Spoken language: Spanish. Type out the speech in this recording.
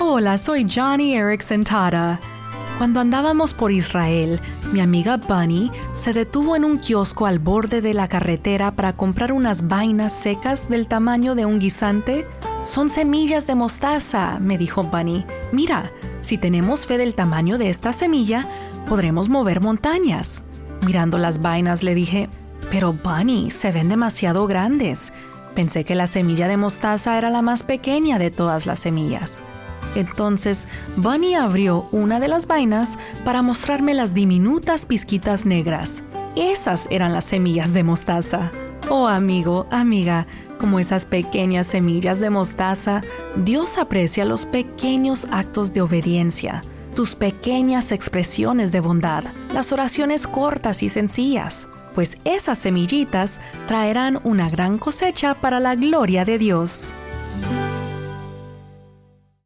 Hola, soy Johnny Erickson Tata. Cuando andábamos por Israel, mi amiga Bunny se detuvo en un kiosco al borde de la carretera para comprar unas vainas secas del tamaño de un guisante. Son semillas de mostaza, me dijo Bunny. Mira, si tenemos fe del tamaño de esta semilla, podremos mover montañas. Mirando las vainas le dije, pero Bunny, se ven demasiado grandes. Pensé que la semilla de mostaza era la más pequeña de todas las semillas. Entonces, Bunny abrió una de las vainas para mostrarme las diminutas pizquitas negras. Esas eran las semillas de mostaza. Oh amigo, amiga, como esas pequeñas semillas de mostaza, Dios aprecia los pequeños actos de obediencia, tus pequeñas expresiones de bondad, las oraciones cortas y sencillas, pues esas semillitas traerán una gran cosecha para la gloria de Dios.